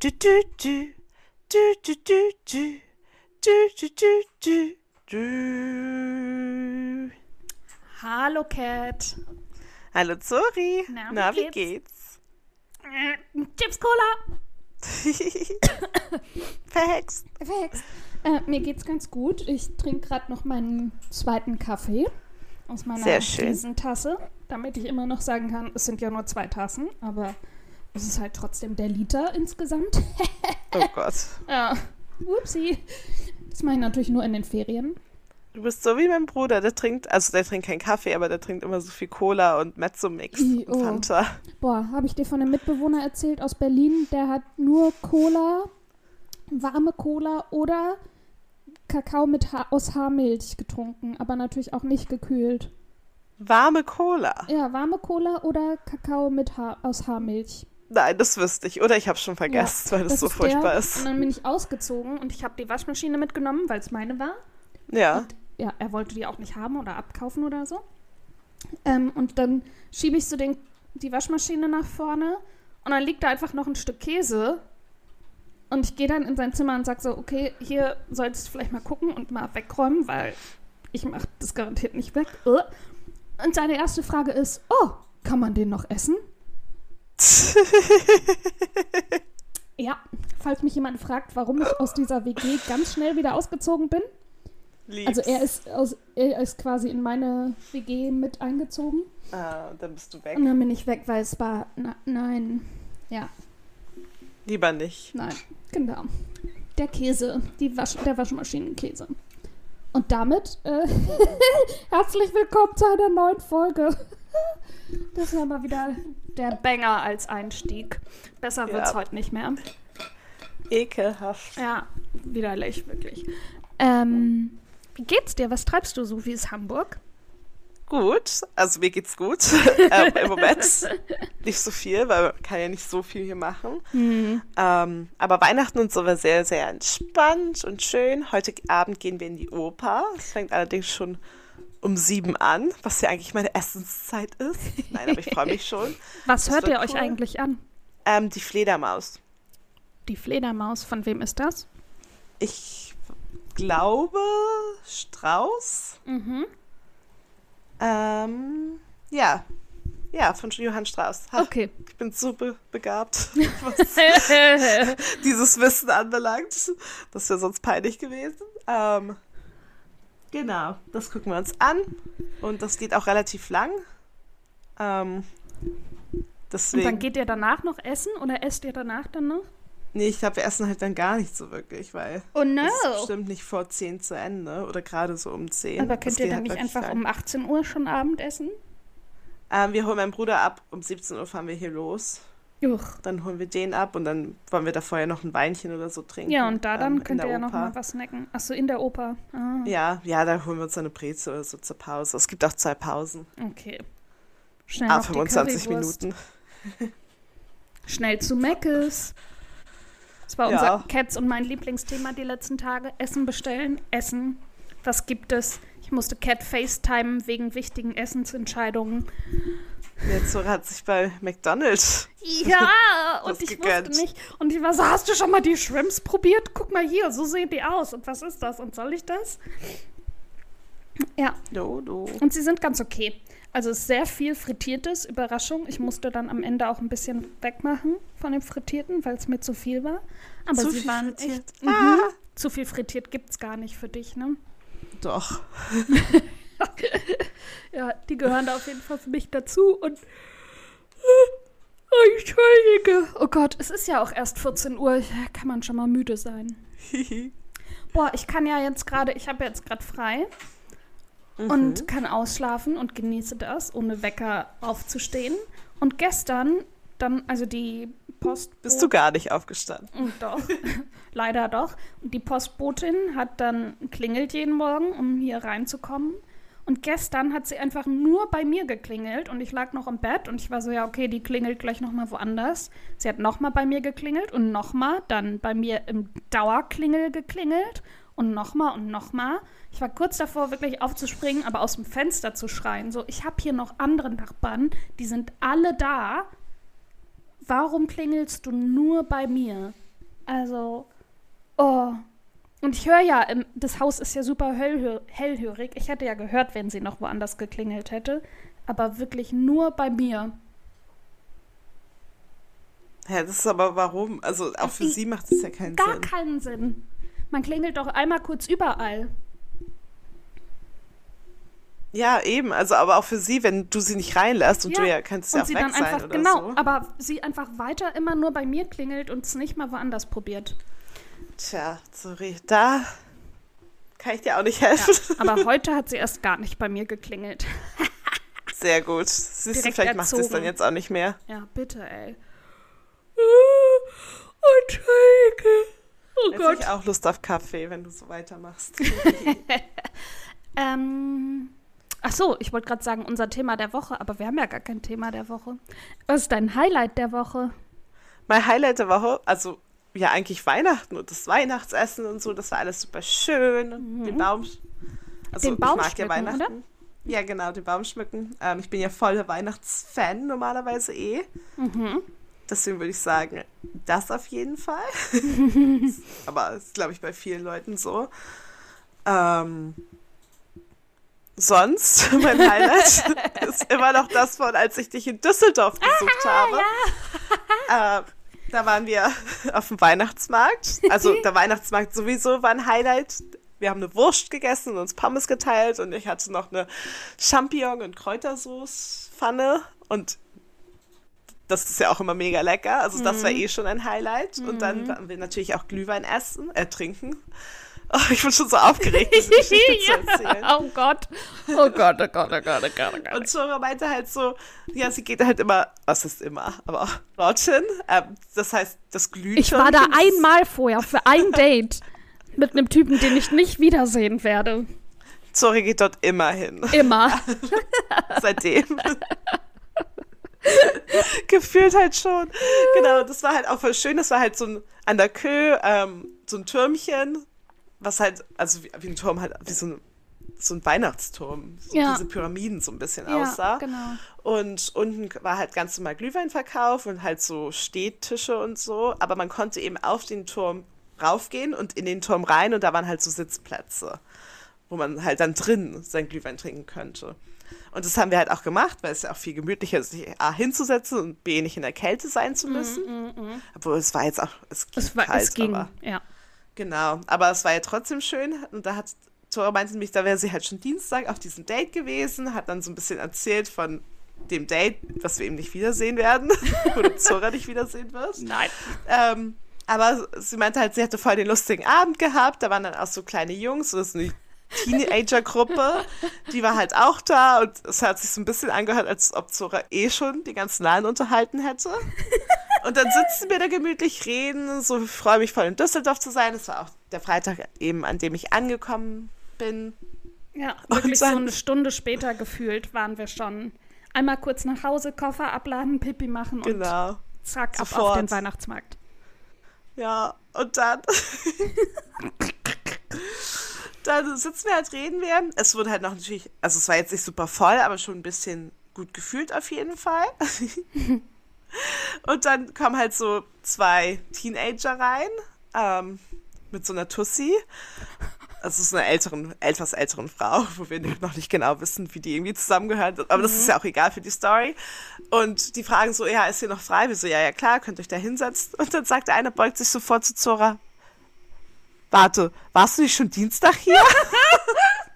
du, du, du. Du, du, du, du. Du, du, du, du. Hallo Cat. Hallo Zori. Na, wie Na, wie geht's? geht's? Chips Cola. Verhext. Verhext. Äh, mir geht's ganz gut. Ich trinke gerade noch meinen zweiten Kaffee aus meiner. Riesentasse, damit ich immer noch sagen kann, es sind ja nur zwei Tassen, aber es ist halt trotzdem der Liter insgesamt. Oh Gott. ja. Upsi. Das mache ich natürlich nur in den Ferien. Du bist so wie mein Bruder, der trinkt, also der trinkt keinen Kaffee, aber der trinkt immer so viel Cola und Mezzo-Mix und oh. Fanta. Boah, habe ich dir von einem Mitbewohner erzählt aus Berlin, der hat nur Cola, warme Cola oder Kakao mit ha aus Haarmilch getrunken, aber natürlich auch nicht gekühlt. Warme Cola. Ja, warme Cola oder Kakao mit ha aus Haarmilch. Nein, das wüsste ich. Oder ich habe schon vergessen, weil das, so furchtbar der. ist. Und dann bin ich ausgezogen und ich habe die Waschmaschine mitgenommen, weil es meine war. Ja. Und ja, er wollte die auch nicht haben oder abkaufen oder so. Ähm, und dann schiebe ich so den, die Waschmaschine nach vorne und dann liegt da einfach noch ein Stück Käse. Und ich gehe dann in sein Zimmer und sage so, okay, hier solltest du vielleicht mal gucken und mal wegräumen, weil ich mache das garantiert nicht weg. Und seine erste Frage ist, oh, kann man den noch essen? Ja, falls mich jemand fragt, warum ich aus dieser WG ganz schnell wieder ausgezogen bin. Lieb's. Also er ist, aus, er ist quasi in meine WG mit eingezogen. Ah, dann bist du weg. Und dann bin ich weg, weil es war. Na, nein. Ja, Lieber nicht. nein. Genau. Der Käse, die Wasch, der Waschmaschinenkäse. Und damit äh, herzlich willkommen zu einer neuen Folge. Das war mal wieder der Banger als Einstieg. Besser wird's Ja. heute nicht mehr. Ekelhaft. Ja, widerlich, wirklich. Ähm, wie geht's dir? Was treibst du so? Wie ist Hamburg? Gut, also mir geht's gut. ähm, Im Moment nicht so viel, weil man kann ja nicht so viel hier machen. Hm. Ähm, aber Weihnachten und so war sehr, sehr entspannt und schön. Heute Abend gehen wir in die Oper. Es fängt allerdings schon um sieben an, was ja eigentlich meine Essenszeit ist. Nein, aber ich freue mich schon. Was Das hört ihr euch cool. eigentlich an? Ähm, die Fledermaus. Die Fledermaus, von wem ist das? Ich glaube Strauß. Mhm. Ähm, ja. Ja, von Johann Strauß. Ha, Okay. Ich bin so be begabt, was dieses Wissen anbelangt. Das wäre sonst peinlich gewesen. Ähm, genau, das gucken wir uns an. Und das geht auch relativ lang. Ähm, Und deswegen. dann geht ihr danach noch essen oder esst ihr danach dann noch? nee, ich glaube, wir essen halt dann gar nicht so wirklich, weil Oh no. es ist bestimmt nicht vor 10 zu Ende oder gerade so um 10. Aber Das könnt ihr geht dann halt nicht einfach lang. um 18 Uhr schon Abend essen? Ähm, wir holen meinen Bruder ab. Um 17 Uhr fahren wir hier los. Uch. Dann holen wir den ab und dann wollen wir da vorher noch ein Weinchen oder so trinken. Ja, und da dann ähm, könnt ihr ja noch mal was snacken. Achso, in der Oper. Ah, Ja, ja, da holen wir uns eine Breze oder so zur Pause. Es gibt auch zwei Pausen. okay. Schnell Ah, noch die 25 Currywurst. Minuten. Schnell zu Meckes. Das war Ja. unser Cats und mein Lieblingsthema die letzten Tage. Essen bestellen, Essen. Was gibt es? Ich musste Cat FaceTime wegen wichtigen Essensentscheidungen. Jetzt so hat sich bei McDonald's. Ja, und ich gegönnt. wusste nicht. Und ich war so, hast du schon mal die Shrimps probiert? Guck mal hier, so sehen die aus. Und was ist das? Und soll ich das? Ja, No, no. und sie sind ganz okay. Also es ist sehr viel Frittiertes, Überraschung. Ich musste dann am Ende auch ein bisschen wegmachen von dem Frittierten, weil es mir zu viel war. Aber Zu sie viel waren frittiert. echt. Mhm. Ah. Zu viel frittiert gibt es gar nicht für dich, ne? Doch. Ja, die gehören da auf jeden Fall für mich dazu und. Oh, Entschuldige. Oh Gott, es ist ja auch erst 14 Uhr. Kann man schon mal müde sein. Boah, ich kann ja jetzt gerade, ich habe jetzt gerade frei Mhm. und kann ausschlafen und genieße das, ohne Wecker aufzustehen. Und gestern dann, also die Post. Bist du gar nicht aufgestanden? Mm, Doch, leider doch. Und die Postbotin hat dann klingelt jeden Morgen, um hier reinzukommen. Und gestern hat sie einfach nur bei mir geklingelt und ich lag noch im Bett und ich war so, ja, okay, die klingelt gleich nochmal woanders. Sie hat nochmal bei mir geklingelt und nochmal, dann bei mir im Dauerklingel geklingelt und nochmal und nochmal. Ich war kurz davor, wirklich aufzuspringen, aber aus dem Fenster zu schreien. So, ich habe hier noch andere Nachbarn, die sind alle da. Warum klingelst du nur bei mir? Also, oh. Und ich höre ja, ähm, das Haus ist ja super hellhö hellhörig. Ich hätte ja gehört, wenn sie noch woanders geklingelt hätte. Aber wirklich nur bei mir. Ja, das ist aber warum? Also auch für Ich- sie macht es ja keinen Gar Sinn. keinen Sinn. Man klingelt doch einmal kurz überall. Ja, eben. Also aber auch für sie, wenn du sie nicht reinlässt und Ja, du ja kannst ja Und auch sie weg dann sein einfach, oder genau, so. aber sie einfach weiter immer nur bei mir klingelt und es nicht mal woanders probiert. Tja, sorry. Da kann ich dir auch nicht helfen. Aber heute hat sie erst gar nicht bei mir geklingelt. Sehr gut. Siehst du, vielleicht macht sie es erzogen. dann jetzt auch nicht mehr. Ja, bitte, ey. Entschuldige. Oh Jetzt habe ich auch Lust auf Kaffee, wenn du so weitermachst. Ähm, ach so, ich wollte gerade sagen, unser Thema der Woche, aber wir haben ja gar kein Thema der Woche. Was ist dein Highlight der Woche? mein Highlight der Woche, also ja eigentlich Weihnachten und das Weihnachtsessen und so, das war alles super schön. Den Baum, also Mhm. Den Baum ich mag ja schmücken, Weihnachten. oder? Ja, genau, den Baum schmücken. Ähm, ich bin ja voller Weihnachtsfan normalerweise eh. Mhm. Deswegen würde ich sagen, das auf jeden Fall. Aber das ist, glaube ich, bei vielen Leuten so. Ähm, sonst, mein Highlight ist immer noch das von, als ich dich in Düsseldorf besucht habe. Äh, da waren wir auf dem Weihnachtsmarkt. Also der Weihnachtsmarkt sowieso war ein Highlight. Wir haben eine Wurst gegessen und uns Pommes geteilt und ich hatte noch eine Champignon- und Kräutersoße-Pfanne und das ist ja auch immer mega lecker. Also das war eh schon ein Highlight. Und dann waren wir natürlich auch Glühwein essen, äh, trinken. Oh, ich bin schon so aufgeregt, diese Geschichte zu erzählen. Oh Gott. Oh Gott, oh Gott, oh Gott, oh Gott, oh Gott. Und Zora meinte halt so, ja, sie geht halt immer, was ist immer, aber auch dorthin. Ähm, das heißt, das Glühtürmchen. Ich war da einmal vorher für ein Date mit einem Typen, den ich nicht wiedersehen werde. Zori geht dort immer hin. Immer. Seitdem. Gefühlt halt schon. Genau, das war halt auch voll schön. Das war halt so ein, an der Kö, ähm, so ein Türmchen, was halt, also wie, wie ein Turm halt, wie so ein, so ein Weihnachtsturm. So Ja. Diese Pyramiden so ein bisschen Ja, aussah. genau. Und unten war halt ganz normal Glühweinverkauf und halt so Stehtische und so. Aber man konnte eben auf den Turm raufgehen und in den Turm rein und da waren halt so Sitzplätze, wo man halt dann drin sein Glühwein trinken könnte. Und das haben wir halt auch gemacht, weil es ja auch viel gemütlicher ist, sich A hinzusetzen und B nicht in der Kälte sein zu müssen. Obwohl es war jetzt auch, es ging Es, war, kalt, es ging, ja. Genau, aber es war ja trotzdem schön und da hat Tora meinte nämlich, da wäre sie halt schon Dienstag auf diesem Date gewesen, hat dann so ein bisschen erzählt von dem Date, was wir eben nicht wiedersehen werden oder Zora nicht wiedersehen wird. Nein. Ähm, aber sie meinte halt, sie hatte voll den lustigen Abend gehabt, da waren dann auch so kleine Jungs, so das ist eine Teenager-Gruppe, die war halt auch da und es hat sich so ein bisschen angehört, als ob Zora eh schon die ganzen Laden unterhalten hätte. Und dann sitzen wir da gemütlich, reden, so ich freue mich voll in Düsseldorf zu sein. Das war auch der Freitag eben, an dem ich angekommen bin. Ja, wirklich so eine Stunde später gefühlt waren wir schon. Einmal kurz nach Hause, Koffer abladen, Pipi machen und Genau. zack, ab auf Sofort. den Weihnachtsmarkt. Ja, und dann. dann sitzen wir halt, reden wir. Es wurde halt noch natürlich, also es war jetzt nicht super voll, aber schon ein bisschen gut gefühlt auf jeden Fall. und dann kommen halt so zwei Teenager rein, ähm, mit so einer Tussi. Also so einer älteren, etwas älteren Frau, wo wir noch nicht genau wissen, wie die irgendwie zusammengehören. Aber das ist ja auch egal für die Story. Und die fragen so, ja, ist hier noch frei? Wir so, ja, ja, klar, könnt euch da hinsetzen. Und dann sagt der eine, beugt sich sofort zu Zora. Warte, warst du nicht schon Dienstag hier?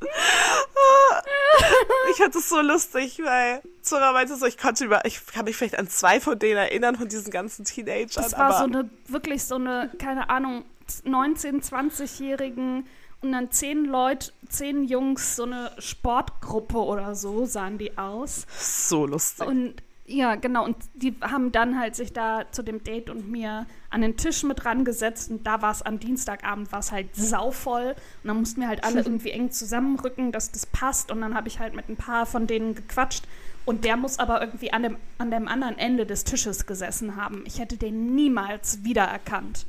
ich fand es so lustig, weil Zora meinte so, ich konnte über, ich kann mich vielleicht an zwei von denen erinnern, von diesen ganzen Teenagern. Das war so eine, wirklich so eine, keine Ahnung, 19-, 20-Jährigen und dann zehn Leute, zehn Jungs, so eine Sportgruppe oder so sahen die aus. so lustig. Und ja, genau, und die haben dann halt sich da zu dem Date und mir an den Tisch mit rangesetzt. Und da war es am Dienstagabend war es halt sauvoll. Und dann mussten wir halt alle irgendwie eng zusammenrücken, dass das passt. Und dann habe ich halt mit ein paar von denen gequatscht. Und der muss aber irgendwie an dem, an dem anderen Ende des Tisches gesessen haben. Ich hätte den niemals wiedererkannt.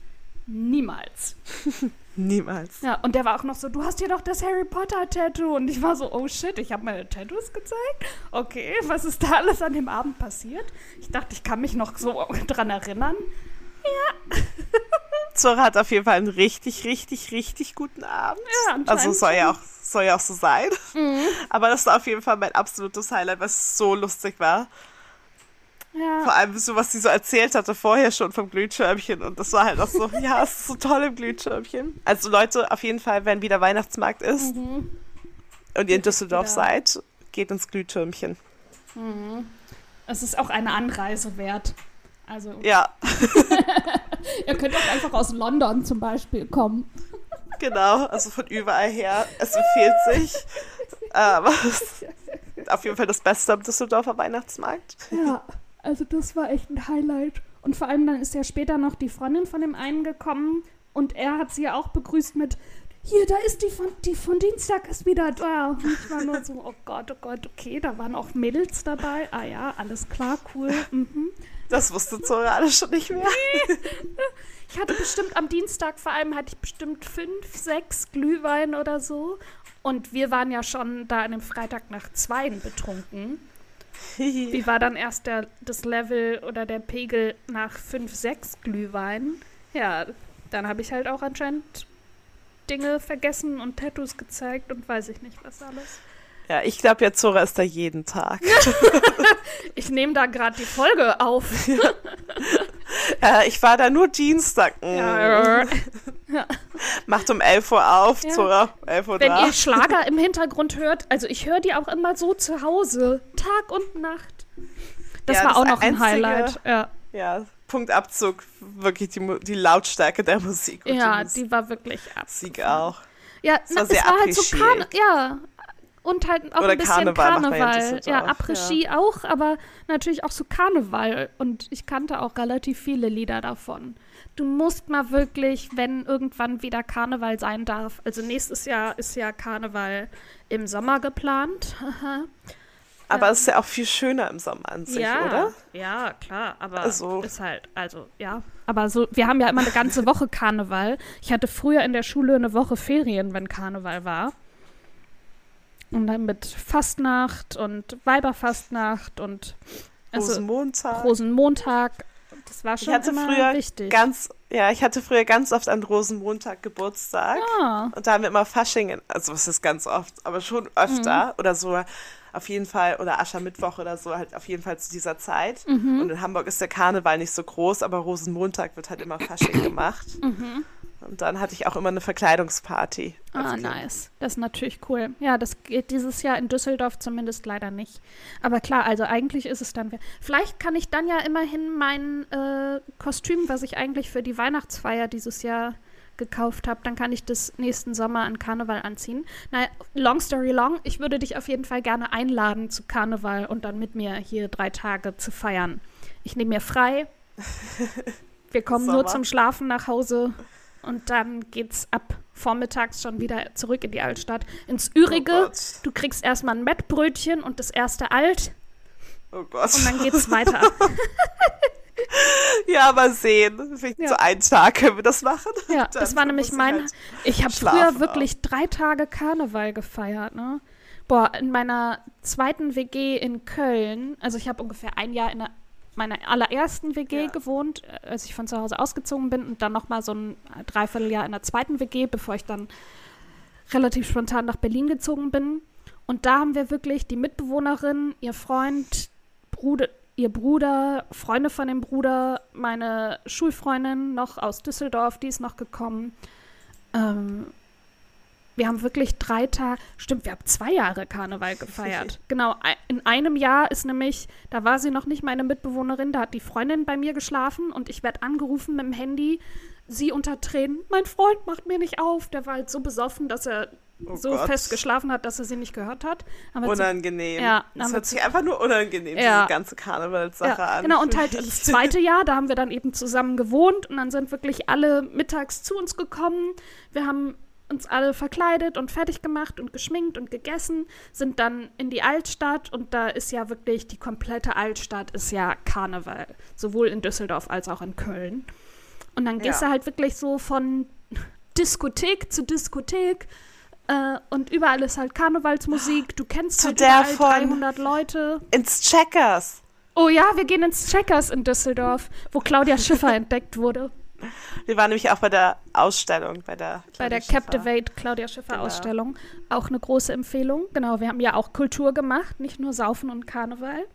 Niemals. Niemals. Ja, und der war auch noch so, du hast hier doch das Harry Potter-Tattoo. Und ich war so, oh shit, ich habe meine Tattoos gezeigt. Okay, was ist da alles an dem Abend passiert? Ich dachte, ich kann mich noch so dran erinnern. Ja. Zora hat auf jeden Fall einen richtig, richtig, richtig guten Abend. Ja, anscheinend also soll ja, auch, soll ja auch so sein. Mhm. Aber das war auf jeden Fall mein absolutes Highlight, was so lustig war. Ja. Vor allem so, was sie so erzählt hatte vorher schon vom Glühschirmchen. Und das war halt auch so, ja, es ist so toll im Glühschirmchen. Also Leute, auf jeden Fall, wenn wieder Weihnachtsmarkt ist Mhm. und ihr in Düsseldorf wieder. seid, geht ins Glühtürmchen. Es ist auch eine Anreise wert. Also, Ja, ihr könnt auch einfach aus London zum Beispiel kommen. genau. Also von überall her. Es empfiehlt sich. Aber auf jeden Fall das Beste am Düsseldorfer Weihnachtsmarkt. Ja, also das war echt ein Highlight. Und vor allem dann ist ja später noch die Freundin von dem einen gekommen und er hat sie ja auch begrüßt mit hier, da ist die von, die von Dienstag ist wieder da. Und ich war nur so, oh Gott, oh Gott, okay, da waren auch Mädels dabei. Ah ja, alles klar, cool. Mhm. Das wusste Zora alles schon nicht mehr. Ich hatte bestimmt am Dienstag vor allem hatte ich bestimmt fünf, sechs Glühwein oder so. Und wir waren ja schon da an dem Freitag nach zweien betrunken. Wie war dann erst der, das Level oder der Pegel nach 5, 6 Glühwein? Ja, dann habe ich halt auch anscheinend Dinge vergessen und Tattoos gezeigt und weiß ich nicht was alles. Ja, ich glaube ja, Zora ist da jeden Tag. Ich nehme da gerade die Folge auf. Äh, ich war da nur Dienstag. Mm. Ja. Macht um 11 Uhr auf, Ja. Zora. 11 Uhr Wenn da. ihr Schlager im Hintergrund hört, also ich höre die auch immer so zu Hause, Tag und Nacht. Das Ja, war das auch noch ein einzige- Highlight. Ja, Ja, Punktabzug. Wirklich die, die Lautstärke der Musik. ja die die war wirklich ab. Musik auch. Ja, Es war na, sehr es war halt so. Karne ja. Und halt auch Oder ein bisschen Karneval ja Karneval. Ja, Après-Ski auch, aber natürlich auch so Karneval. Und ich kannte auch relativ viele Lieder davon. Du musst mal wirklich, wenn irgendwann wieder Karneval sein darf, also nächstes Jahr ist ja Karneval im Sommer geplant. Aber es ist ja auch viel schöner im Sommer an sich, ja, oder? ja, klar, aber Also- ist halt, also ja. Aber so, wir haben ja immer eine ganze Woche Karneval. Ich hatte früher in der Schule eine Woche Ferien, wenn Karneval war. Und dann mit Fastnacht und Weiberfastnacht und also Rosenmontag. Rosenmontag. Das war Ich schon hatte immer früher wichtig. ganz, ja, ich hatte früher ganz oft an Rosenmontag Geburtstag. ah, Und da haben wir immer Fasching, in- also es ist ganz oft, aber schon öfter Mhm. oder so auf jeden Fall, oder Aschermittwoch oder so, halt auf jeden Fall zu dieser Zeit. Mhm. Und in Hamburg ist der Karneval nicht so groß, aber Rosenmontag wird halt immer Fasching gemacht. Und dann hatte ich auch immer eine Verkleidungsparty. Ah, nice. Das ist natürlich cool. Ja, das geht dieses Jahr in Düsseldorf zumindest leider nicht. Aber klar, also eigentlich ist es dann. Vielleicht kann ich dann ja immerhin mein äh, Kostüm, was ich eigentlich für die Weihnachtsfeier dieses Jahr gekauft habe, dann kann ich das nächsten Sommer an Karneval anziehen. Na, long story long, ich würde dich auf jeden Fall gerne einladen zu Karneval und dann mit mir hier drei Tage zu feiern. Ich nehme mir frei. Wir kommen nur Sommer. zum Schlafen nach Hause und dann geht's ab vormittags schon wieder zurück in die Altstadt. Ins Oh Ürige, Gott. du kriegst erstmal ein Mettbrötchen und das erste Alt Oh Gott. und dann geht's weiter. ja, mal sehen. Vielleicht Ja. so einen Tag können wir das machen. Ja, das war nämlich mein. halt- Ich habe früher auch. wirklich drei Tage Karneval gefeiert, ne? Boah, in meiner zweiten WG in Köln, also ich habe ungefähr ein Jahr in der, meiner allerersten WG Ja. gewohnt, äh, als ich von zu Hause ausgezogen bin und dann nochmal so ein Dreivierteljahr in der zweiten WG, bevor ich dann relativ spontan nach Berlin gezogen bin. Und da haben wir wirklich die Mitbewohnerin, ihr Freund, Bruder, ihr Bruder, Freunde von dem Bruder, meine Schulfreundin noch aus Düsseldorf, die ist noch gekommen. Ähm, wir haben wirklich drei Tage, stimmt, wir haben zwei Jahre Karneval gefeiert. genau, in einem Jahr ist nämlich, da war sie noch nicht meine Mitbewohnerin, da hat die Freundin bei mir geschlafen und ich werde angerufen mit dem Handy, sie unter Tränen, mein Freund macht mir nicht auf. Der war halt so besoffen, dass er Oh so Gott. fest geschlafen hat, dass er sie nicht gehört hat. Zu- Unangenehm. Ja, das hört sich einfach nur unangenehm, Ja. diese ganze Karnevalssache ja, an. Genau, und halt mich. das zweite Jahr, da haben wir dann eben zusammen gewohnt und dann sind wirklich alle mittags zu uns gekommen. Wir haben uns alle verkleidet und fertig gemacht und geschminkt und gegessen, sind dann in die Altstadt und da ist ja wirklich die komplette Altstadt ist ja Karneval, sowohl in Düsseldorf als auch in Köln. Und dann gehst Ja. du halt wirklich so von Diskothek zu Diskothek äh, und überall ist halt Karnevalsmusik. Du kennst Zu halt der überall von- 300 Leute. Ins Checkers. Oh ja, wir gehen ins Checkers in Düsseldorf, wo Claudia Schiffer entdeckt wurde. Wir waren nämlich auch bei der Ausstellung, bei der Bei der Schiffer. Captivate Claudia Schiffer Genau. Ausstellung. Auch eine große Empfehlung. Genau, wir haben ja auch Kultur gemacht, nicht nur Saufen und Karneval.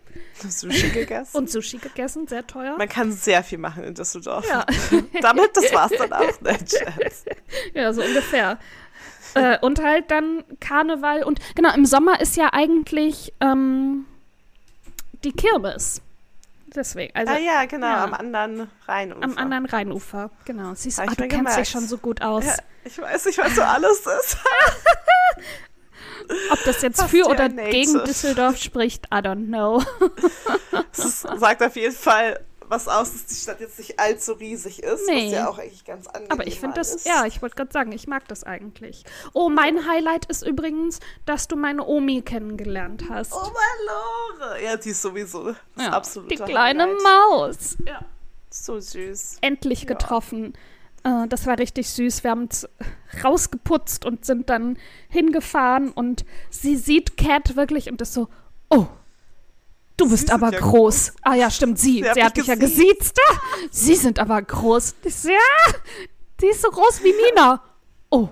Sushi gegessen. Und Sushi gegessen, sehr teuer. Man kann sehr viel machen in Düsseldorf. Ja. Damit, das war's dann auch. Nein, Scherz. Ja, so ungefähr. äh, und halt dann Karneval und genau, im Sommer ist ja eigentlich ähm, die Kirmes. Deswegen, also ah ja, genau, ja. am anderen Rheinufer. am anderen Rheinufer. Genau. Siehst du, ich du kennst dich schon so gut aus. Ja, ich weiß nicht, was so alles ist. Ob das jetzt Fast für oder gegen Düsseldorf spricht, I don't know. Ist, sagt auf jeden Fall was aus, dass die Stadt jetzt nicht allzu riesig ist, Nee. was ja auch eigentlich ganz angenehm Aber ich finde das, ist. ja, ich wollte gerade sagen, ich mag das eigentlich. Oh, mein Highlight ist übrigens, dass du meine Omi kennengelernt hast. Oh, Malore. Ja, die ist sowieso das ja, absolute die kleine Highlight. Maus. Ja. So süß. endlich Ja. getroffen. Äh, das war richtig süß. Wir haben uns rausgeputzt und sind dann hingefahren und sie sieht Cat wirklich und ist so, oh, du bist Sie aber ja groß. Ah ja, stimmt, sie. Sie hat Sie hat mich dich ja gesiezt. gesiezt. Sie sind aber groß. Ja, die ist so groß wie Nina. Oh,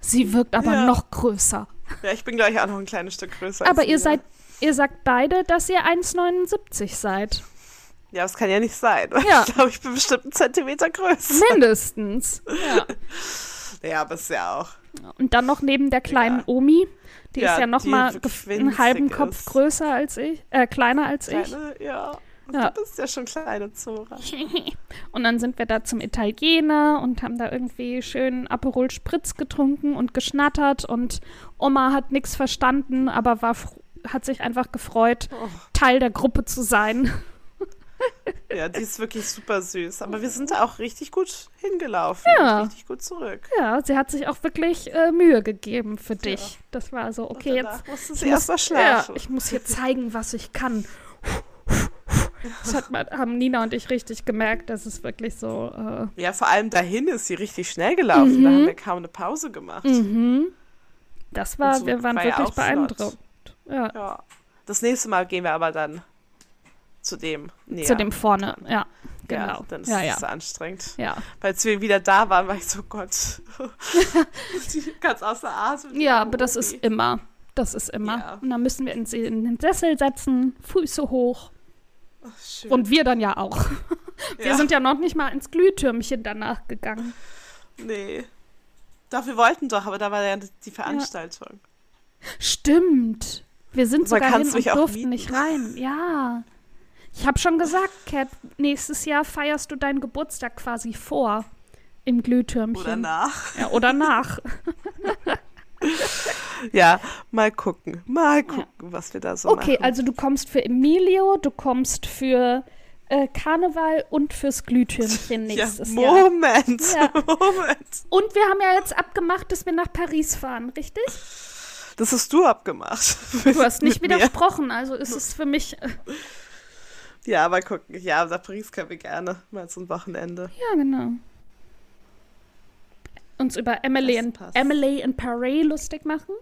sie wirkt aber Ja. noch größer. Ja, ich bin gleich auch noch ein kleines Stück größer. Aber ihr Nina. seid, ihr sagt beide, dass ihr 1,79 seid. Ja, das kann ja nicht sein. Ja. Ich glaube, ich bin bestimmt einen Zentimeter größer. Mindestens. Ja. Ja, aber ist ja auch. Und dann noch neben der kleinen. Omi. Die Ja, ist ja noch die mal wirklich gef- einen halben winzig Kopf ist. größer als ich, äh, kleiner als ich. Kleine, ja. Und Ja. Du bist ja schon kleine Zora. Und dann sind wir da zum Italiener und haben da irgendwie schön Aperol Spritz getrunken und geschnattert und Oma hat nichts verstanden, aber war hat sich einfach gefreut, Oh. Teil der Gruppe zu sein. Ja, die ist wirklich super süß. Aber wir sind da auch richtig gut hingelaufen. Ja. Richtig gut zurück. Ja, sie hat sich auch wirklich äh, Mühe gegeben für dich. Das war so, okay, jetzt musste ich sie erst mal ja, schlafen. ich muss hier zeigen, was ich kann. Das hat, man- haben Nina und ich richtig gemerkt, dass es wirklich so. Äh, Ja, vor allem dahin ist sie richtig schnell gelaufen. Da haben wir kaum eine Pause gemacht. mhm. Das war, so wir waren war ja wirklich beeindruckt. Ja, Ja. Das nächste Mal gehen wir aber dann zu dem näher. zu dem vorne. Ja, Ja, genau. dann ist Ja, es ja. so anstrengend. Ja, Als wir wieder da waren, war ich so, Gott, ganz außer Atem. ja aber das ist immer. Das ist immer. Ja. Und dann müssen wir uns in den Sessel setzen, Füße hoch. Schön. Und wir dann ja auch. Wir Ja. sind ja noch nicht mal ins Glühtürmchen danach gegangen. Nee. Doch, wir wollten doch, aber da war ja die Veranstaltung. Stimmt. Wir sind Man sogar hin und durften mieten. nicht rein. Ja. Ich habe schon gesagt, Cat, nächstes Jahr feierst du deinen Geburtstag quasi vor im Glühtürmchen. Oder nach. Ja, oder nach. Ja, mal gucken. Mal gucken, was wir da so Okay, machen. also du kommst für Emilio, du kommst für äh, Karneval und fürs Glühtürmchen ja, nächstes Jahr. Moment, Ja. Moment. Und wir haben ja jetzt abgemacht, dass wir nach Paris fahren, richtig? Das hast du abgemacht. Du hast nicht widersprochen, also ist es für mich. Ja, mal gucken. Ja, nach Paris können wir gerne. Mal so ein Wochenende. ja, genau. Uns über Emily in. Emily in Paris lustig machen.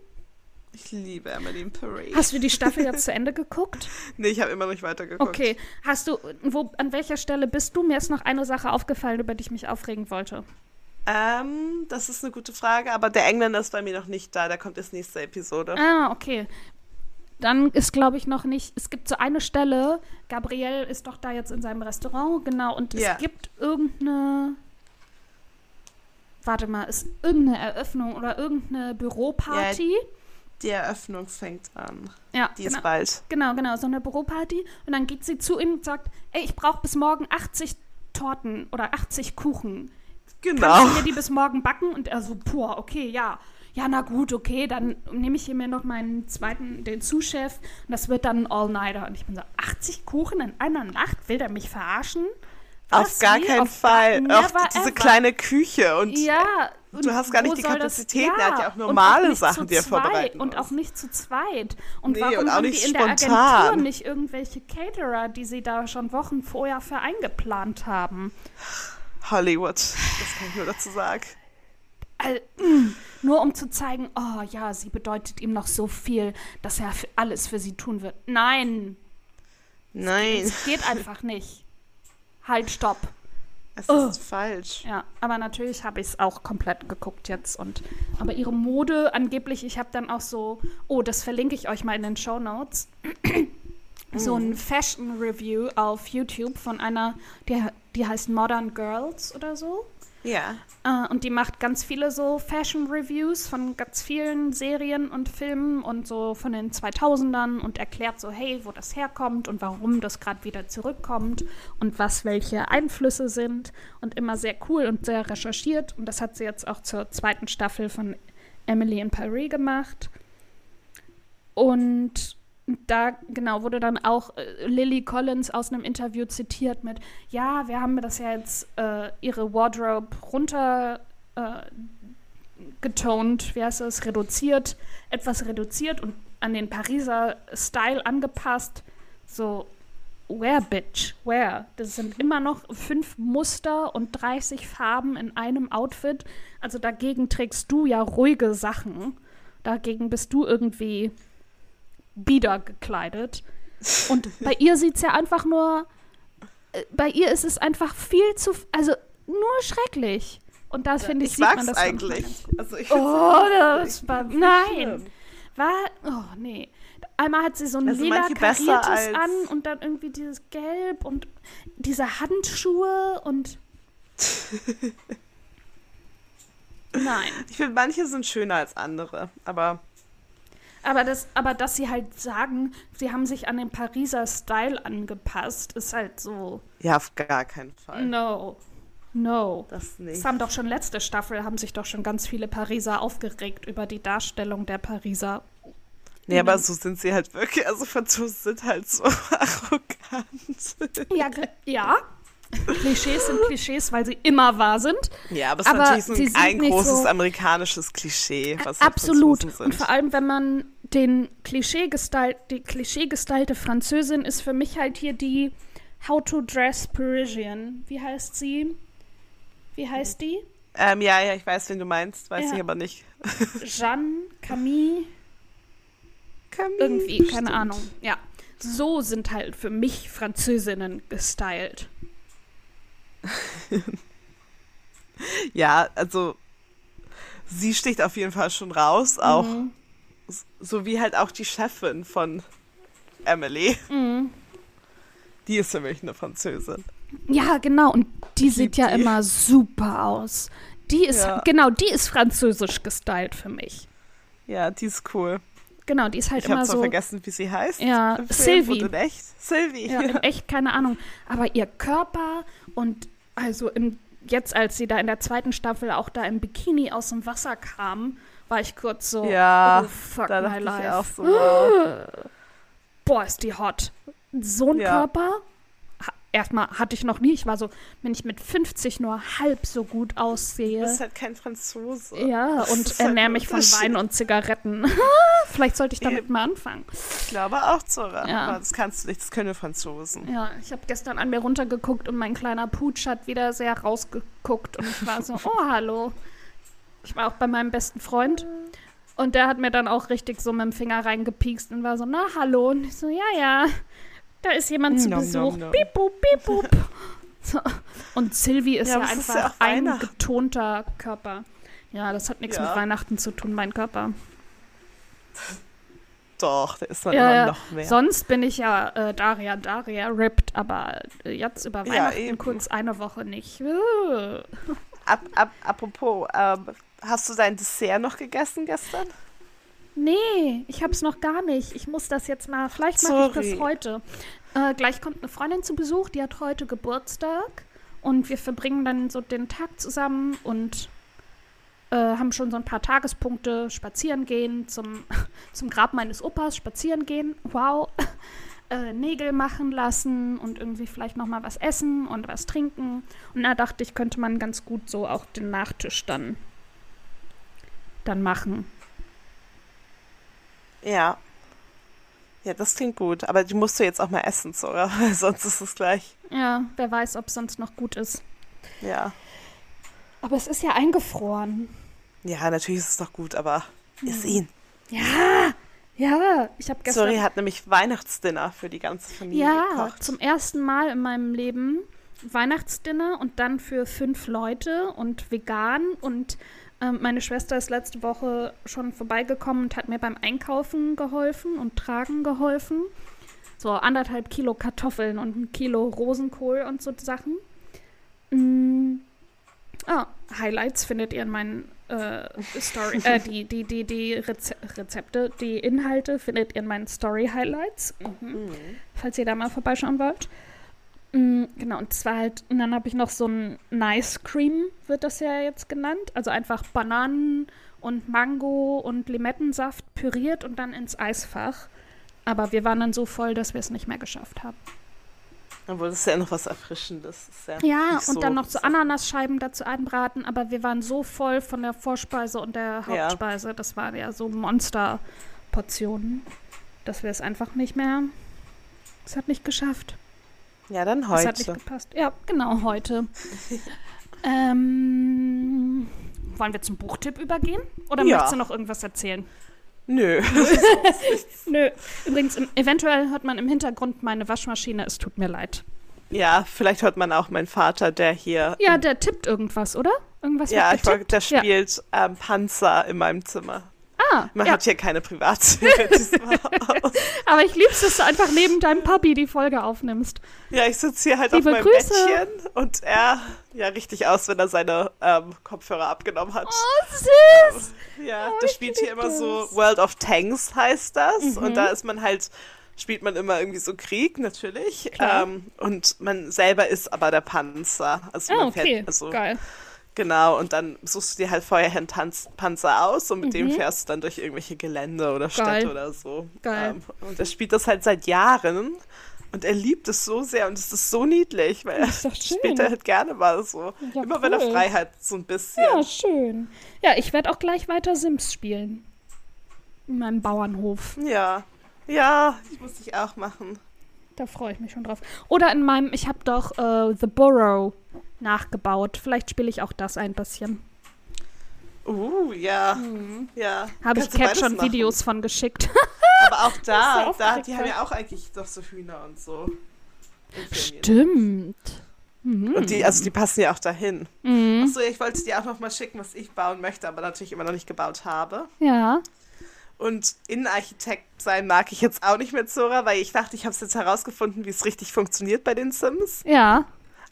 Ich liebe Emily in Paris. Hast du die Staffel jetzt zu Ende geguckt? Nee, ich habe immer noch nicht weitergeguckt. Okay. Hast du, wo, an welcher Stelle bist du? Mir ist noch eine Sache aufgefallen, über die ich mich aufregen wollte. Ähm, das ist eine gute Frage, aber der Engländer ist bei mir noch nicht da. Der kommt erst nächste Episode. Ah, okay. Dann ist, glaube ich, noch nicht. Es gibt so eine Stelle. Gabriel ist doch da jetzt in seinem Restaurant, genau. Und es Ja. gibt irgendeine. Warte mal, ist irgendeine Eröffnung oder irgendeine Büroparty? Die Eröffnung fängt an. Ja, Die genau. ist bald. Genau, genau, so eine Büroparty. Und dann geht sie zu ihm und sagt: Ey, ich brauche bis morgen 80 Torten oder 80 Kuchen. Genau. Kannst du mir die bis morgen backen? Und er so, boah, okay, ja. Ja, na gut, okay, dann nehme ich hier mir noch meinen zweiten, den Zuschef. Und das wird dann ein All-Nighter. Und ich bin so, 80 Kuchen in einer Nacht? Will der mich verarschen? Auf Was? gar Nee, keinen auf Fall. Auch never diese ever. kleine Küche und Ja. und du hast gar nicht die soll das- Kapazitäten, er hat ja auch und normale nicht Sachen, zweit vorbereiten Und auch nicht zu zweit. Und Nee, warum und auch haben die in der spontan. Agentur nicht irgendwelche Caterer, die sie da schon Wochen vorher für eingeplant haben? Hollywood. Das kann ich nur dazu sagen. Mm, Nur um zu zeigen, oh ja, sie bedeutet ihm noch so viel, dass er für alles für sie tun wird. Nein. Nein, Es geht einfach nicht. Halt, stopp. es Oh. ist falsch. Ja, aber natürlich habe ich es auch komplett geguckt jetzt. Und, aber ihre Mode, angeblich, ich habe dann auch so, oh, das verlinke ich euch mal in den Show Notes. so ein Fashion Review auf YouTube von einer, die, die heißt Modern Girls oder so. Ja. Äh, und die macht ganz viele so Fashion Reviews von ganz vielen Serien und Filmen und so von den 2000ern und erklärt so, hey, wo das herkommt und warum das gerade wieder zurückkommt und was welche Einflüsse sind und immer sehr cool und sehr recherchiert und das hat sie jetzt auch zur zweiten Staffel von Emily in Paris gemacht. Und da genau wurde dann auch äh, Lily Collins aus einem Interview zitiert mit, ja, wir haben das ja jetzt äh, ihre Wardrobe runter äh, getont, wie heißt es, reduziert, etwas reduziert und an den Pariser Style angepasst. So, where, bitch, where? Das sind immer noch fünf Muster und 30 Farben in einem Outfit. Also dagegen trägst du ja ruhige Sachen. Dagegen bist du irgendwie bieder gekleidet. Und bei ihr sieht es ja einfach nur, äh, bei ihr ist es einfach viel zu, also nur schrecklich. Und das finde ich, Ich sieht man das eigentlich. Also ich Oh, das war, nein. War, oh nee. Einmal hat sie so ein Also lila kariertes an und dann irgendwie dieses Gelb und diese Handschuhe und Nein. Ich finde, manche sind schöner als andere, aber Aber, das, aber dass sie halt sagen, sie haben sich an den Pariser Style angepasst, ist halt so, ja, auf gar keinen Fall. no, no. Das nicht. Es haben doch schon letzte Staffel, haben sich doch schon ganz viele Pariser aufgeregt über die Darstellung der Pariser. Nee, aber so sind sie halt wirklich. Also Franzosen sind halt so arrogant. Ja, ja. Klischees sind Klischees, weil sie immer wahr sind. Ja, aber es ist Aber natürlich so sie ein, ein großes so- amerikanisches Klischee, was halt Absolut. Und vor allem, wenn man den Klischee gestalt, die Klischee-gestylte Französin ist für mich halt hier die How to Dress Parisian. Wie heißt sie? Wie heißt die? Ähm, ja, ja, ich weiß, wen du meinst, weiß Ja. ich aber nicht. Jeanne, Camille, Camille, irgendwie, bestimmt. keine Ahnung. Ja. So sind halt für mich Französinnen gestylt. Ja, also sie sticht auf jeden Fall schon raus, auch Mhm. so wie halt auch die Chefin von Emily. Mhm. Die ist für mich eine Französin. Ja, genau. Und die sieht ja die. immer super aus. Die ist, Ja. genau, die ist französisch gestylt für mich. Ja, die ist cool. Genau, die ist halt Ich habe immer so. vergessen, wie sie heißt. Ja, Sylvie. In echt. Sylvie. Ja, in echt keine Ahnung. Aber ihr Körper und also im, jetzt, als sie da in der zweiten Staffel auch da im Bikini aus dem Wasser kam, war ich kurz so, Ja, oh fuck da my dachte ich life. auch so, wow. Boah, ist die hot. So ein Ja. Körper. Erstmal hatte ich noch nie. Ich war so, wenn ich mit 50 nur halb so gut Du aussehe. bist halt kein Franzose. Ja, und halt ernähre ein mich von. Wein und Zigaretten. Vielleicht sollte ich damit mal anfangen. Ich glaube auch, Zora. Ja. Aber das kannst du nicht, das können Franzosen. Ja, ich habe gestern an mir runtergeguckt und mein kleiner Pooch hat wieder sehr rausgeguckt und ich war so, oh, hallo. Ich war auch bei meinem besten Freund und der hat mir dann auch richtig so mit dem Finger reingepiekst und war so, na, hallo. Und ich so, ja, ja, da ist jemand zu Besuch. nom, nom. Piep, bup, piep. So. Und Sylvie ist Ja, ja, es ist einfach ja ein getonter Körper. Ja, das hat nichts Ja. mit Weihnachten zu tun, mein Körper. Doch, da ist man immer noch mehr. Sonst bin ich ja äh, Daria, Daria, ripped, aber äh, jetzt über Weihnachten kurz eine Woche nicht. Ab, ab, apropos, ähm, hast du dein Dessert noch gegessen gestern? Nee, ich hab's noch gar nicht. Ich muss das jetzt mal, vielleicht mache ich das heute. Äh, gleich kommt eine Freundin zu Besuch, die hat heute Geburtstag und wir verbringen dann so den Tag zusammen und äh, haben schon so ein paar Tagespunkte, spazieren gehen, zum, zum Grab meines Opas spazieren gehen, wow, äh, Nägel machen lassen und irgendwie vielleicht noch mal was essen und was trinken. Und da dachte ich, könnte man ganz gut so auch den Nachtisch dann, dann machen. Ja. Ja, das klingt gut. Aber die musst du jetzt auch mal essen, Zora, weil sonst ist es gleich. Ja, wer weiß, ob es sonst noch gut ist. Ja. Aber es ist ja eingefroren. Ja, natürlich ist es doch gut, aber Mhm. iss ihn. Ja, Ja, ich habe gestern. Sorry hat nämlich Weihnachtsdinner für die ganze Familie ja, gekocht. zum ersten Mal in meinem Leben Weihnachtsdinner und dann für fünf Leute und vegan. Und ähm, meine Schwester ist letzte Woche schon vorbeigekommen und hat mir beim Einkaufen geholfen und Tragen geholfen. So anderthalb Kilo Kartoffeln und ein Kilo Rosenkohl und so Sachen. Mm. Ah, Highlights findet ihr in meinen äh, Story, äh, die, die, die, die Reze Rezepte, die Inhalte findet ihr in meinen Story-Highlights. Mhm. Mhm. Falls ihr da mal vorbeischauen wollt. Mm, genau, und zwar halt, und dann habe ich noch so ein Nice Cream, wird das ja jetzt genannt. Also einfach Bananen und Mango und Limettensaft püriert und dann ins Eisfach. Aber wir waren dann so voll, dass wir es nicht mehr geschafft haben. Obwohl, das ist ja noch was Erfrischendes. Ja Ja, und so- dann noch so Ananasscheiben dazu anbraten, aber wir waren so voll von der Vorspeise und der Ja. Hauptspeise, das waren ja so Monsterportionen, dass wir es einfach nicht mehr. Es hat nicht geschafft. Ja, dann Es hat nicht heute. gepasst. Ja, genau, heute. ähm, wollen wir zum Buchtipp übergehen? Oder Ja. möchtest du noch irgendwas erzählen? Nö. Nö. Übrigens, eventuell hört man im Hintergrund meine Waschmaschine. Es tut mir leid. Ja, vielleicht hört man auch meinen Vater, der hier. Ja, der tippt irgendwas, oder? Irgendwas ja, ich wollte, der spielt ähm, Panzer in meinem Zimmer. Man ja. hat hier keine Privatsphäre. Aber ich lieb's, dass du einfach neben deinem Papi die Folge aufnimmst. Ja, ich sitze hier halt Liebe auf meinem Grüße. Bettchen und er, ja, richtig aus, wenn er seine ähm, Kopfhörer abgenommen hat. Oh, süß! ja, oh, ich spielt hier immer so das. World of Tanks heißt das. Mhm. Und da ist man halt, spielt man immer irgendwie so Krieg, natürlich. Ähm, und man selber ist aber der Panzer. Also man okay. fährt, also Geil. Genau, und dann suchst du dir halt vorher einen Tanz Panzer aus und mit dem Mhm. fährst du dann durch irgendwelche Gelände oder Geil. Städte oder so. Geil. Ähm, und er spielt das halt seit Jahren und er liebt es so sehr und es ist so niedlich, weil er Das ist doch schön. spielt er halt gerne mal so. Ja, Immer wenn er cool. frei hat, so ein bisschen. Ja, schön. Ja, ich werde auch gleich weiter Sims spielen. In meinem Bauernhof. Ja. Ja, ich muss dich auch machen. Da freue ich mich schon drauf. Oder in meinem, ich habe doch äh, The Burrow nachgebaut. Vielleicht spiele ich auch das ein bisschen. Uh, ja. Ja. Habe ich Cat schon machen. Videos von geschickt. Aber auch da, da, die haben ja. auch eigentlich doch so Hühner und so. Stimmt. Mhm. Und die, also die passen ja auch dahin. Mhm. Achso, ich wollte dir auch noch mal schicken, was ich bauen möchte, aber natürlich immer noch nicht gebaut habe. Ja. Und Innenarchitekt sein mag ich jetzt auch nicht mehr, Zora, weil ich dachte, ich habe es jetzt herausgefunden, wie es richtig funktioniert bei den Sims. Ja.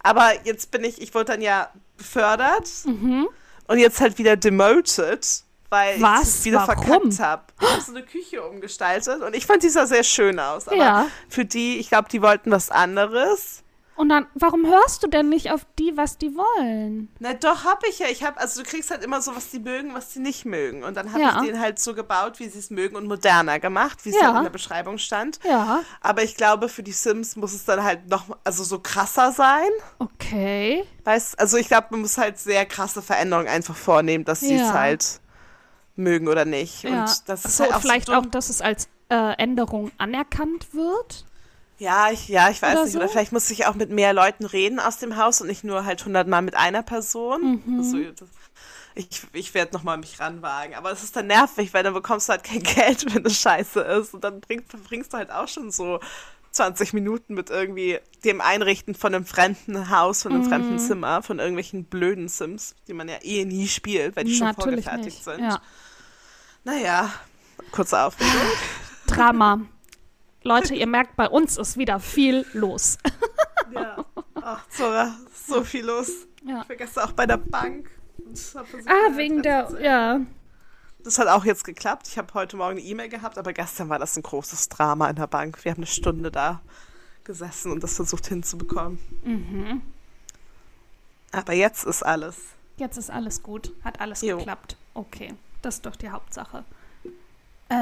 Aber jetzt bin ich, ich wurde dann ja befördert Mhm. und jetzt halt wieder demoted, weil Was? ich es wieder Warum? verkackt habe. Ich habe so eine Küche umgestaltet und ich fand die sah sehr schön aus. Aber Ja. für die, ich glaube, die wollten was anderes. Und dann, warum hörst du denn nicht auf die, was die wollen? Na doch, hab ich ja. Ich hab, also du kriegst halt immer so, was die mögen, was die nicht mögen. Und dann habe Ja. ich den halt so gebaut, wie sie es mögen und moderner gemacht, wie es Ja. ja in der Beschreibung stand. Ja. Aber ich glaube, für die Sims muss es dann halt noch, also so krasser sein. Okay. Weißt, also ich glaube, man muss halt sehr krasse Veränderungen einfach vornehmen, dass sie es Ja. halt mögen oder nicht. Ja. Und das ist so, halt auch vielleicht so auch, dass es als äh, Änderung anerkannt wird. Ja, ich, ja, ich weiß Oder nicht. so? Oder vielleicht muss ich auch mit mehr Leuten reden aus dem Haus und nicht nur halt hundertmal mit einer Person. Mhm. Also, ich ich werde nochmal mich ranwagen. Aber es ist dann nervig, weil dann bekommst du halt kein Geld, wenn es scheiße ist. Und dann bring, verbringst du halt auch schon so 20 Minuten mit irgendwie dem Einrichten von einem fremden Haus, von einem Mhm. fremden Zimmer, von irgendwelchen blöden Sims, die man ja eh nie spielt, weil die schon Natürlich vorgefertigt nicht. sind. Ja. Naja, kurze Aufregung. Drama. Leute, ihr merkt, bei uns ist wieder viel los. ja. Ach, Zora, so viel los. Ja. Ich vergesse auch bei der Bank. Versucht, Ah, wegen der, zu- ja. Das hat auch jetzt geklappt. Ich habe heute Morgen eine E-Mail gehabt, aber gestern war das ein großes Drama in der Bank. Wir haben eine Stunde da gesessen und das versucht hinzubekommen. Mhm. Aber jetzt ist alles. Jetzt ist alles gut. Hat alles Jo. geklappt. Okay. Das ist doch die Hauptsache. Äh,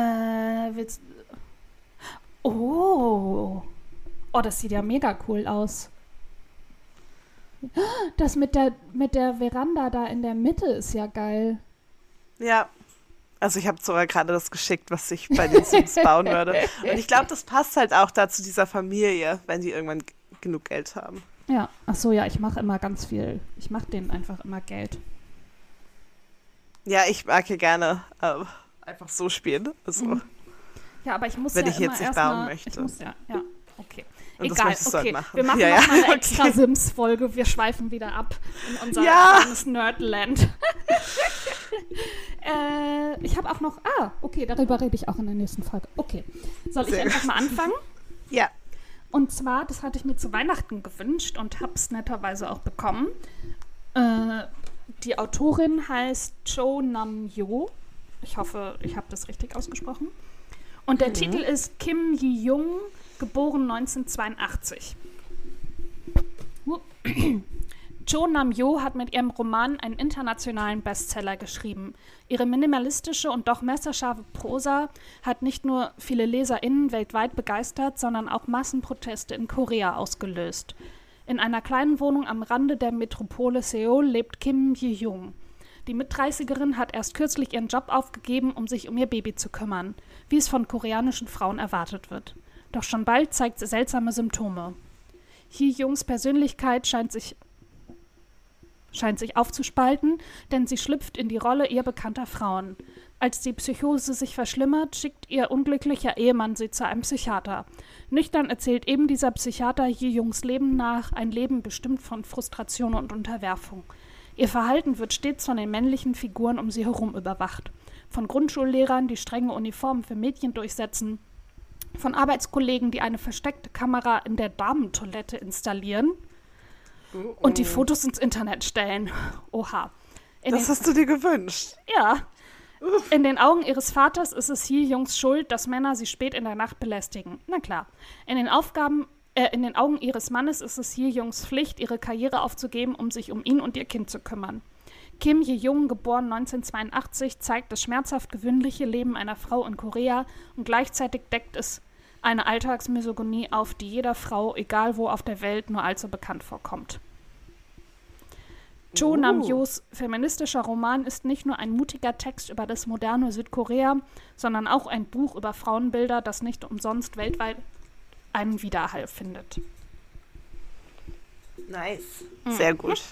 willst. Oh. Oh, das sieht ja mega cool aus. Das mit der, mit der Veranda da in der Mitte ist ja geil. Ja. Also ich habe sogar gerade das geschickt, was ich bei den Sims bauen würde. Und ich glaube, das passt halt auch da zu dieser Familie, wenn die irgendwann genug Geld haben. Ja, ach so, ja, ich mache immer ganz viel. Ich mache denen einfach immer Geld. Ja, ich mag ja gerne ähm, einfach so spielen. Also, Mhm. Ja, aber ich muss wenn ja ich jetzt nicht bauen mal, möchte. Ich muss ja, ja, okay. Und Egal, halt okay. machen. Wir machen Ja, noch ja, mal eine okay. extra Sims-Folge. Wir schweifen wieder ab in unser Ja. Nerdland. äh, ich habe auch noch. Ah, okay, darüber rede ich auch in der nächsten Folge. Okay. Soll ich Sehr einfach gut. mal anfangen? Ja. Und zwar, das hatte ich mir zu Weihnachten gewünscht und habe es netterweise auch bekommen. Äh, die Autorin heißt Cho Nam Yo. Ich hoffe, ich habe das richtig ausgesprochen. Und der Titel ist Kim Yi-jung, geboren 1982. Huh. Cho Nam-yo hat mit ihrem Roman einen internationalen Bestseller geschrieben. Ihre minimalistische und doch messerscharfe Prosa hat nicht nur viele LeserInnen weltweit begeistert, sondern auch Massenproteste in Korea ausgelöst. In einer kleinen Wohnung am Rande der Metropole Seoul lebt Kim Ji-jung. Die Mitdreißigerin hat erst kürzlich ihren Job aufgegeben, um sich um ihr Baby zu kümmern, wie es von koreanischen Frauen erwartet wird. Doch schon bald zeigt sie seltsame Symptome. Hee-Jungs Persönlichkeit scheint sich, scheint sich aufzuspalten, denn sie schlüpft in die Rolle ihr bekannter Frauen. Als die Psychose sich verschlimmert, schickt ihr unglücklicher Ehemann sie zu einem Psychiater. Nüchtern erzählt eben dieser Psychiater Hee-Jungs Leben nach, ein Leben bestimmt von Frustration und Unterwerfung. Ihr Verhalten wird stets von den männlichen Figuren um sie herum überwacht. Von Grundschullehrern, die strenge Uniformen für Mädchen durchsetzen, von Arbeitskollegen, die eine versteckte Kamera in der Damentoilette installieren und die Fotos ins Internet stellen. Oha. In Das hast du dir gewünscht. ja. In den Augen ihres Vaters ist es hier Jungs Schuld, dass Männer sie spät in der Nacht belästigen. Na klar. In den Aufgaben, äh, in den Augen ihres Mannes ist es hier Jungs Pflicht, ihre Karriere aufzugeben, um sich um ihn und ihr Kind zu kümmern. Kim Ji-jung, geboren 1982, zeigt das schmerzhaft gewöhnliche Leben einer Frau in Korea und gleichzeitig deckt es eine Alltagsmisogonie auf, die jeder Frau, egal wo auf der Welt, nur allzu bekannt vorkommt. Cho Uh. Nam-jos feministischer Roman ist nicht nur ein mutiger Text über das moderne Südkorea, sondern auch ein Buch über Frauenbilder, das nicht umsonst weltweit einen Widerhall findet. Nice. Mhm. Sehr gut.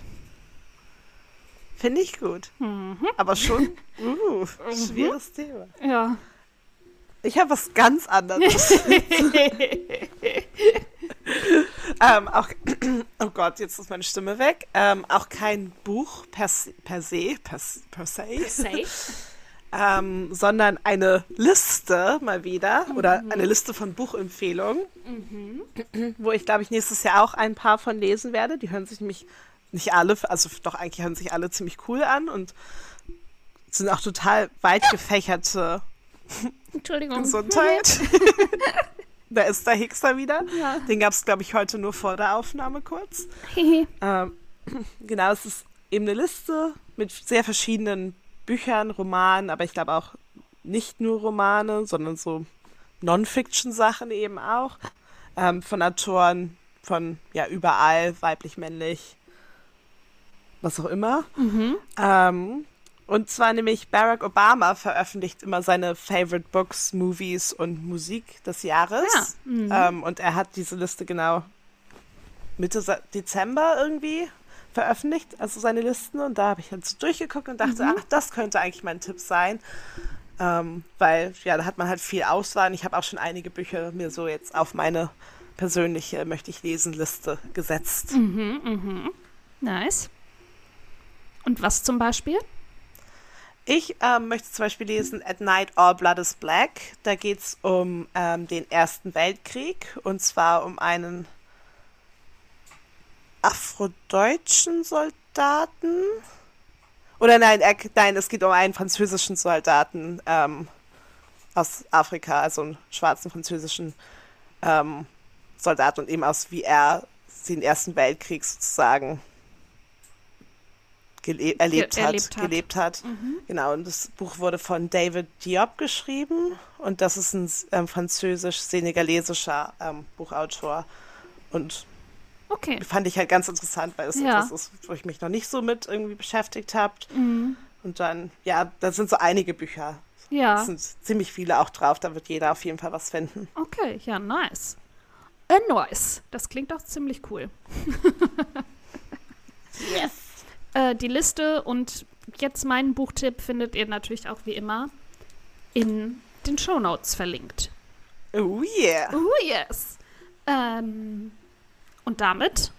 Finde ich gut. Mhm. Aber schon uh, schweres Thema. Ja. Ich habe was ganz anderes. ähm, auch, oh Gott, jetzt ist meine Stimme weg. Ähm, auch kein Buch per, se- per se, per, per se. ähm, sondern eine Liste mal wieder oder eine Liste von Buchempfehlungen, wo ich glaube ich nächstes Jahr auch ein paar von lesen werde. Die hören sich nämlich nicht alle, also doch eigentlich hören sich alle ziemlich cool an und sind auch total weit gefächerte Entschuldigung. Gesundheit. da ist der Hickster wieder. Ja. Den gab es, glaube ich, heute nur vor der Aufnahme kurz. Ähm, genau, es ist eben eine Liste mit sehr verschiedenen Büchern, Romanen, aber ich glaube auch nicht nur Romane, sondern so Non-Fiction-Sachen eben auch. Ähm, von Autoren von ja überall, weiblich, männlich, was auch immer. Ähm, und zwar nämlich Barack Obama veröffentlicht immer seine Favorite Books, Movies und Musik des Jahres. Ja, mhm. Ähm, und er hat diese Liste genau Mitte Dezember irgendwie veröffentlicht, also seine Listen. Und da habe ich halt so durchgeguckt und dachte, ach, das könnte eigentlich mein Tipp sein. Ähm, weil, ja, da hat man halt viel Auswahl. Und ich habe auch schon einige Bücher mir so jetzt auf meine persönliche Möchte ich lesen Liste gesetzt. Nice. Und was zum Beispiel? Ich ähm, möchte zum Beispiel lesen At Night All Blood is Black. Da geht es um ähm, den Ersten Weltkrieg und zwar um einen afrodeutschen Soldaten. Oder nein, er, nein, es geht um einen französischen Soldaten ähm, aus Afrika, also einen schwarzen französischen ähm, Soldaten und eben aus, wie er den Ersten Weltkrieg sozusagen gele erlebt, Ge- hat, erlebt hat. gelebt hat. Genau, und das Buch wurde von David Diop geschrieben und das ist ein ähm, französisch-senegalesischer ähm, Buchautor. Und Okay. fand ich halt ganz interessant, weil es Ja. etwas ist, wo ich mich noch nicht so mit irgendwie beschäftigt habe. Und dann, ja, da sind so einige Bücher. Ja. Es sind ziemlich viele auch drauf, da wird jeder auf jeden Fall was finden. Okay, ja, nice. Äh, nice. Das klingt doch ziemlich cool. Yes. Äh, die Liste und jetzt meinen Buchtipp findet ihr natürlich auch wie immer in den Shownotes verlinkt. Oh yeah. Oh yes. Ähm, und damit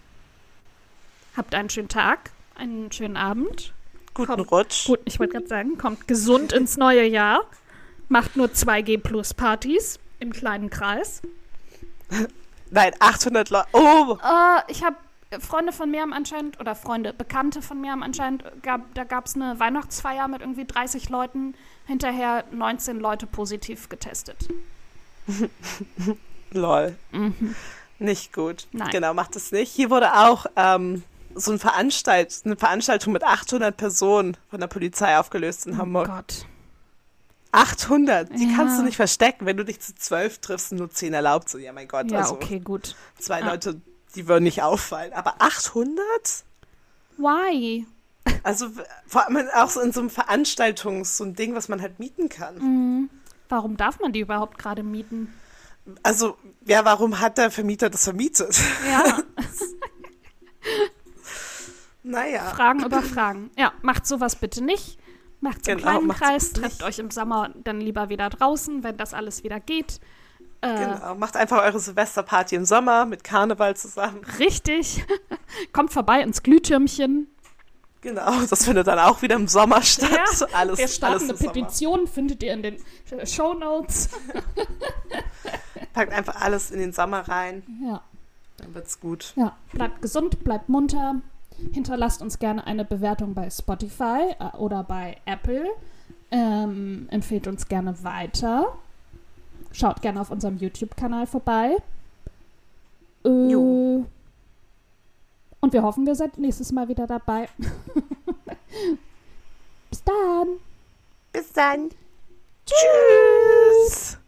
habt einen schönen Tag, einen schönen Abend. Guten Kommt- Rutsch. Gut, ich wollte gerade sagen, kommt gesund ins neue Jahr. Macht nur 2G plus Partys im kleinen Kreis. Nein, 800 Leute. Oh, Äh, ich habe Freunde von mir haben anscheinend, oder Freunde, Bekannte von mir haben anscheinend, gab, da gab es eine Weihnachtsfeier mit irgendwie 30 Leuten, hinterher 19 Leute positiv getestet. lol. Mhm. Nicht gut. Nein. Genau, macht es nicht. Hier wurde auch ähm, so ein Veranstalt eine Veranstaltung mit 800 Personen von der Polizei aufgelöst in Oh Hamburg. Gott. 800, die Ja. kannst du nicht verstecken. Wenn du dich zu zwölf triffst und nur 10 erlaubt, so, ja mein Gott, Ja, also okay, gut. zwei Ah. Leute, die würden nicht auffallen. Aber 800? Why? Also vor allem auch so in so einem Veranstaltungs-, so ein Ding, was man halt mieten kann. Mhm. Warum darf man die überhaupt gerade mieten? Also, ja, warum hat der Vermieter das vermietet? Ja, naja. Fragen über Fragen. Ja, macht sowas bitte nicht. Macht's im Genau, kleinen macht's Kreis, trefft euch im Sommer dann lieber wieder draußen, wenn das alles wieder geht. Äh, Genau. Macht einfach eure Silvesterparty im Sommer mit Karneval zusammen. Richtig. Kommt vorbei ins Glühtürmchen. Genau, das findet dann auch wieder im Sommer statt. Ja, alles, Wir starten alles eine im Sommer. Petition, findet ihr in den Show Notes. Packt einfach alles in den Sommer rein, Ja, dann wird's gut. ja. Bleibt gesund, bleibt munter. Hinterlasst uns gerne eine Bewertung bei Spotify äh, oder bei Apple. Ähm, empfehlt uns gerne weiter. Schaut gerne auf unserem YouTube-Kanal vorbei. Äh, Jo. Und wir hoffen, wir seid nächstes Mal wieder dabei. Bis dann. Bis dann. Tschüss.